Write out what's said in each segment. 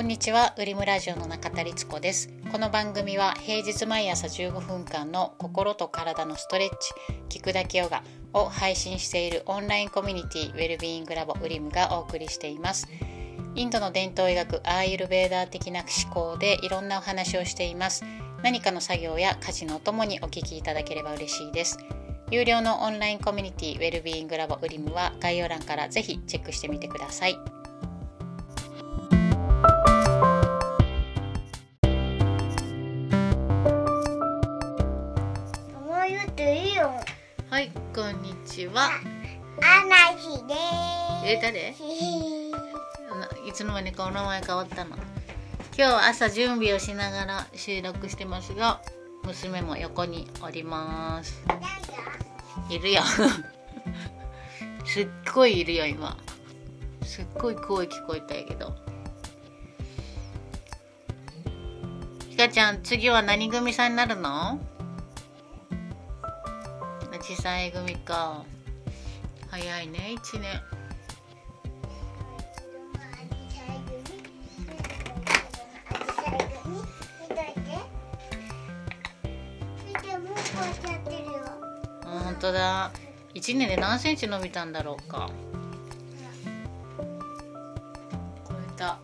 こんにちは、ウリムラジオの中田律子です。この番組は平日毎朝15分間の心と体のストレッチ、聞くだけヨガを配信しているオンラインコミュニティウェルビーイングラボウリムがお送りしています。インドの伝統医学アーユルベーダー的な思考でいろんなお話をしています。何かの作業や家事のお供にお聞きいただければ嬉しいです。有料のオンラインコミュニティウェルビーイングラボウリムは概要欄からぜひチェックしてみてください。はい、こんにちは。アナヒでえ、誰？いつの間にかお名前変わったの？今日は朝準備をしながら収録してますが娘も横におります。いるよ。すっごいいるよ今。すっごい声聞こえたんやけど。ひかちゃん次は何組さんになるの？小さい組か。早いね1年。本当だ。1年で何センチ伸びたんだろうか。超えた。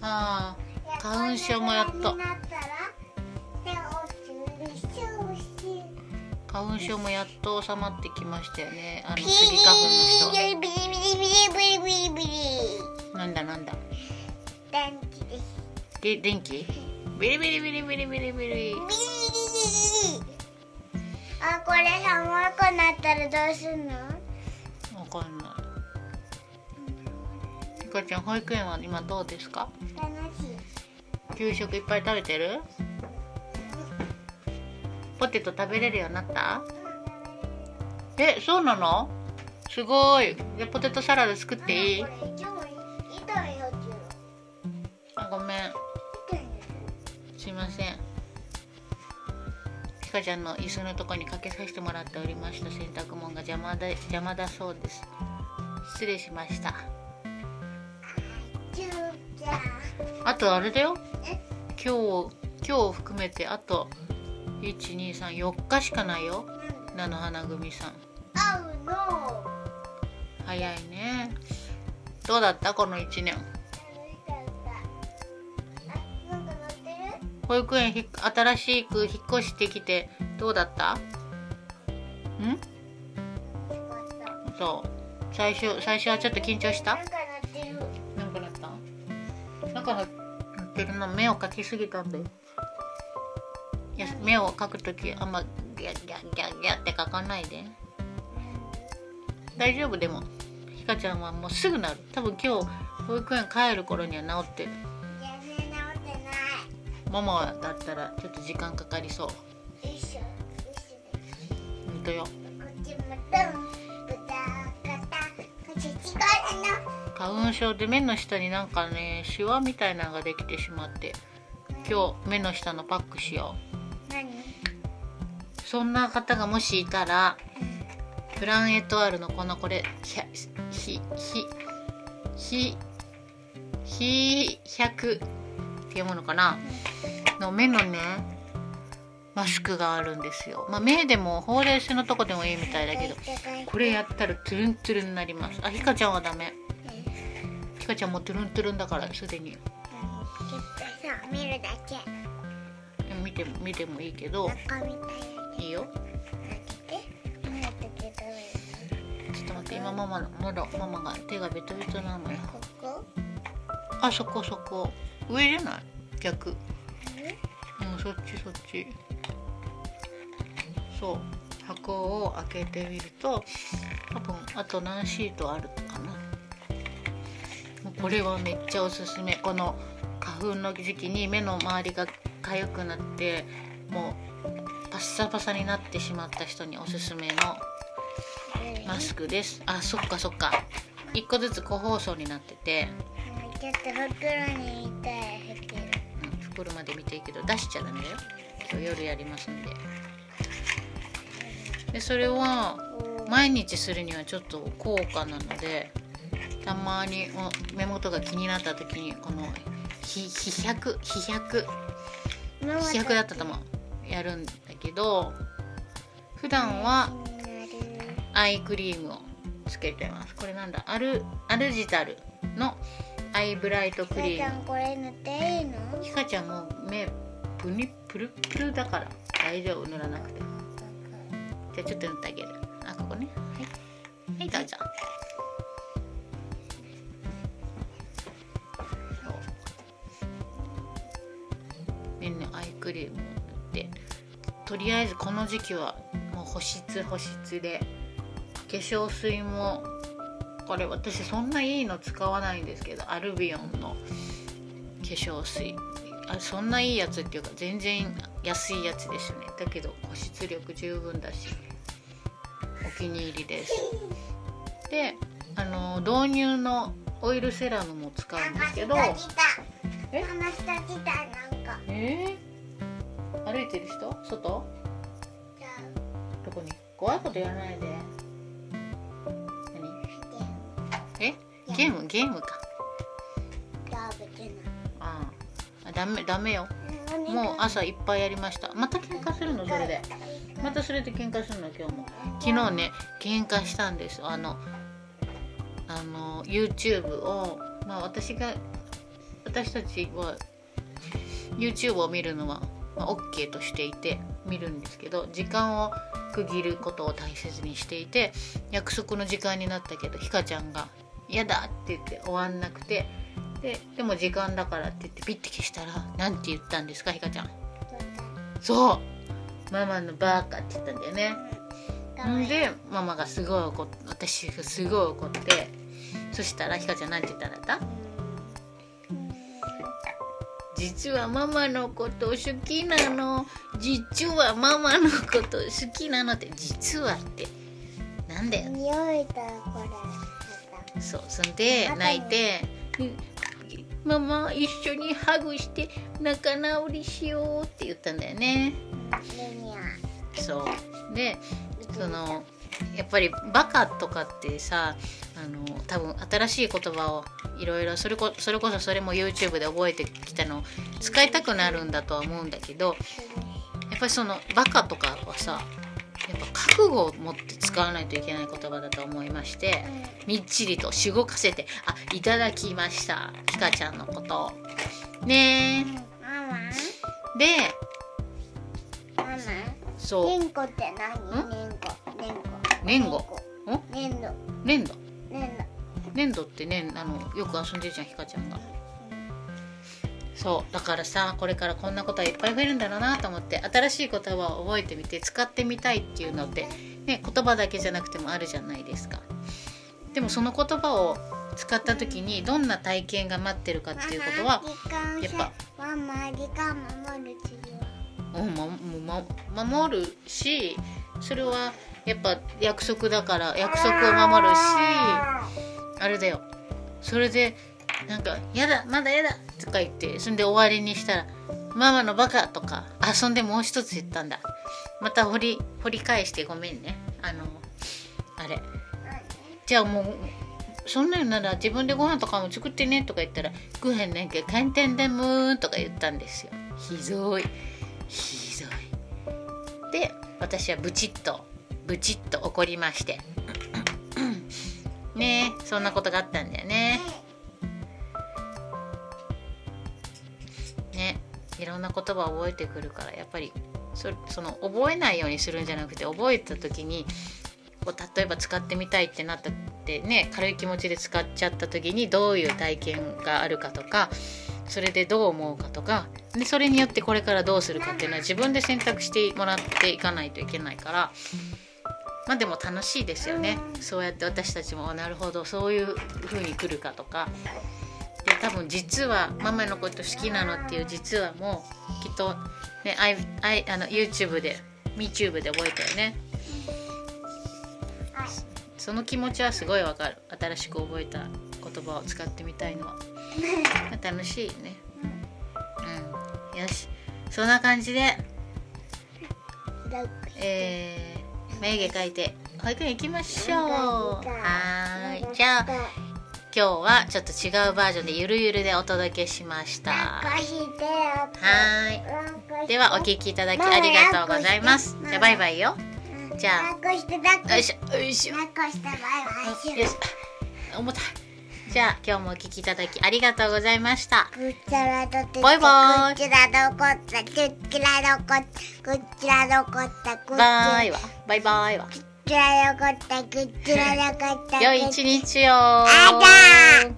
ああ花粉症もやっと。花粉症もやっと収まってきましたよね。あのピスギ花粉の人。ビリビリビリビリビリビリなんだなんだ。電気です。で電気？ビリビリビリビリビリビリ。ビリビリビリ。あこれ寒くなったらどうすんの？わかんない。ひかちゃん保育園は今どうですか？楽しい。給食いっぱい食べてる？ポテト食べれるようになった？えそうなの？すごい。じゃあポテトサラダ作っていい？あごめん。すいません。ひかちゃんの椅子のとこにかけさせてもらっておりました洗濯物が邪魔だ邪魔だそうです。失礼しました。あとあれだよ。え？今日今日を含めてあと1234日しかないよ。菜の花組さん。合うの。早いね。どうだった？この1年。保育園ひ新しく引っ越してきてどうだった？ん？よかった。そう。最初最初はちょっと緊張した？なんか乗ってる。なんかなった？なんかなってるの？目を描きすぎたんだよいや目を描くときあんまギャギャギャギャって描かないで。大丈夫？でもひかちゃんはもうすぐなる。多分今日保育園帰る頃には治ってる。全然直ってない。ママだったらちょっと時間かかりそう。ほんとよ。花粉症で目の下になんかねシワみたいなのができてしまって今日目の下のパックしよう何？そんな方がもしいたらフランエトワールの。このこれひゃひひひひ100っていうものかな？の目のねマスクがあるんですよ、まあ、目でもほうれい線のとこでもいいみたいだけどこれやったらトゥルントゥルンになります。あひかちゃんはダメ。ひかちゃんもトゥルントゥルンだからすでに。ちょっとさ見るだけ見ても見てもいいけどいいいよ。ちょっと待って今ママのまだママが手がベトベトなのよあそこそこ。上じゃない？逆。うんそっちそっち。そう。箱を開けてみると多分あと何シートあるかな。これはめっちゃおすすめ。この花粉の時期に目の周りが痒くなってもうパッサパサになってしまった人におすすめのマスクです。あそっかそっか。1個ずつ個包装になってて。ちょっと袋に入れたら入ってる。うん袋まで見ていいけど出しちゃダメだよ。今日夜やりますんで。でそれは毎日するにはちょっと高価なのでたまにお目元が気になった時にこのひ飛躍飛躍飛躍だったと思う。やるんだけど普段はアイクリームをつけてます。これなんだ？アルアルジタルのアイブライトクリーム。これ塗っていいの？ひかちゃんもう目プニプルプルだから大丈夫。塗らなくて。じゃあちょっと塗ってあげる。あここね。はい。はいどうぞクリームを塗ってとりあえずこの時期はもう保湿保湿で化粧水もこれ私そんないいの使わないんですけどアルビオンの化粧水。あそんないいやつっていうか全然安いやつですよね。だけど保湿力十分だしお気に入りです。であの導入のオイルセラムも使うんですけど。え？えー、歩いてる人？外？どこに？怖いことやらないで。何？え？ゲーム？ゲーム。か。あああ。ダメダメよ。うんもう朝いっぱいやりました。また喧嘩するの？それで。またそれで喧嘩するの？今日も。昨日ね喧嘩したんです。あのあの YouTube をまあ私が私たちは YouTube を見るのは、まあ、OK としていて見るんですけど時間を区切ることを大切にしていて約束の時間になったけどひかちゃんが「嫌だ!」って言って終わんなくてででも時間だからって言ってピッて消したらなんて言ったんですかひかちゃんそうママのバーカって言ったんだよね。ん。でママがすごい怒っ私がすごい怒ってそしたらひかちゃんなんて言ったんだった？実はママのこと好きなの。実はママのこと好きなのって。実はって。なんだよ。匂いだこれ。そうそんで泣いて「ママ一緒にハグして仲直りしよう」って言ったんだよね。そう。でそのやっぱりバカとかってさあの多分新しい言葉をいろいろそれこそれこそそれも YouTube で覚えてきたのを使いたくなるんだとは思うんだけどやっぱりそのバカとかはさやっぱ覚悟を持って使わないといけない言葉だと思いましてみっちりとしごかせて「あいただきましたひかちゃんのことを」ねえ。でそう年後ん？年度粘土。年度粘土ってねあのよく遊んでるじゃんひかちゃんが。そう。だからさこれからこんなことはいっぱい増えるんだろうなと思って新しい言葉を覚えてみて使ってみたいっていうのって、ね、言葉だけじゃなくてもあるじゃないですか。でもその言葉を使った時にどんな体験が待ってるかっていうことはやっぱう。守るしそれはやっぱ約束だから約束を守るしあれだよ。それでなんか「やだまだやだ」とか言ってそんで終わりにしたら「ママのバカ」とかあそんでもう一つ言ったんだ。また掘り掘り返してごめんね。あのあれ。じゃあもうそんなのなら自分でご飯とかも作ってねとか言ったら「ご飯なんか簡単だもん」とか言ったんですよ。ひどい。ひどい。で私はブチッとブチッと怒りまして。ねそんなことがあったんだよね。ねいろんな言葉を覚えてくるからやっぱりそその覚えないようにするんじゃなくて覚えた時にこう例えば使ってみたいってなったってね軽い気持ちで使っちゃった時にどういう体験があるかとかそれでどう思うかとかでそれによってこれからどうするかっていうのは自分で選択してもらっていかないといけないからまあでも楽しいですよね。そうやって私たちもなるほどそういう風に来るかとか。で多分実はママのこと好きなのっていう実はもうきっとねあいあいあの YouTube で MeTube で覚えたよね。その気持ちはすごいわかる。新しく覚えた言葉を使ってみたいのは。楽しいよね。うん。よし。そんな感じで。えー、眉毛描いて保育園行きましょう。はーい。じゃあ今日はちょっと違うバージョンでゆるゆるでお届けしました。はい。ではお聞きいただきありがとうございます。じゃあバイバイよ。じゃあ。よいししょよいしょ。よし重た。いじゃあ今日もお聞きいただきありがとうございました。うこちらどってバイバイ。らどこったこちらどこらどこったこちらバイはバイバイは。こちらどこったこちらどこった良い一日よあ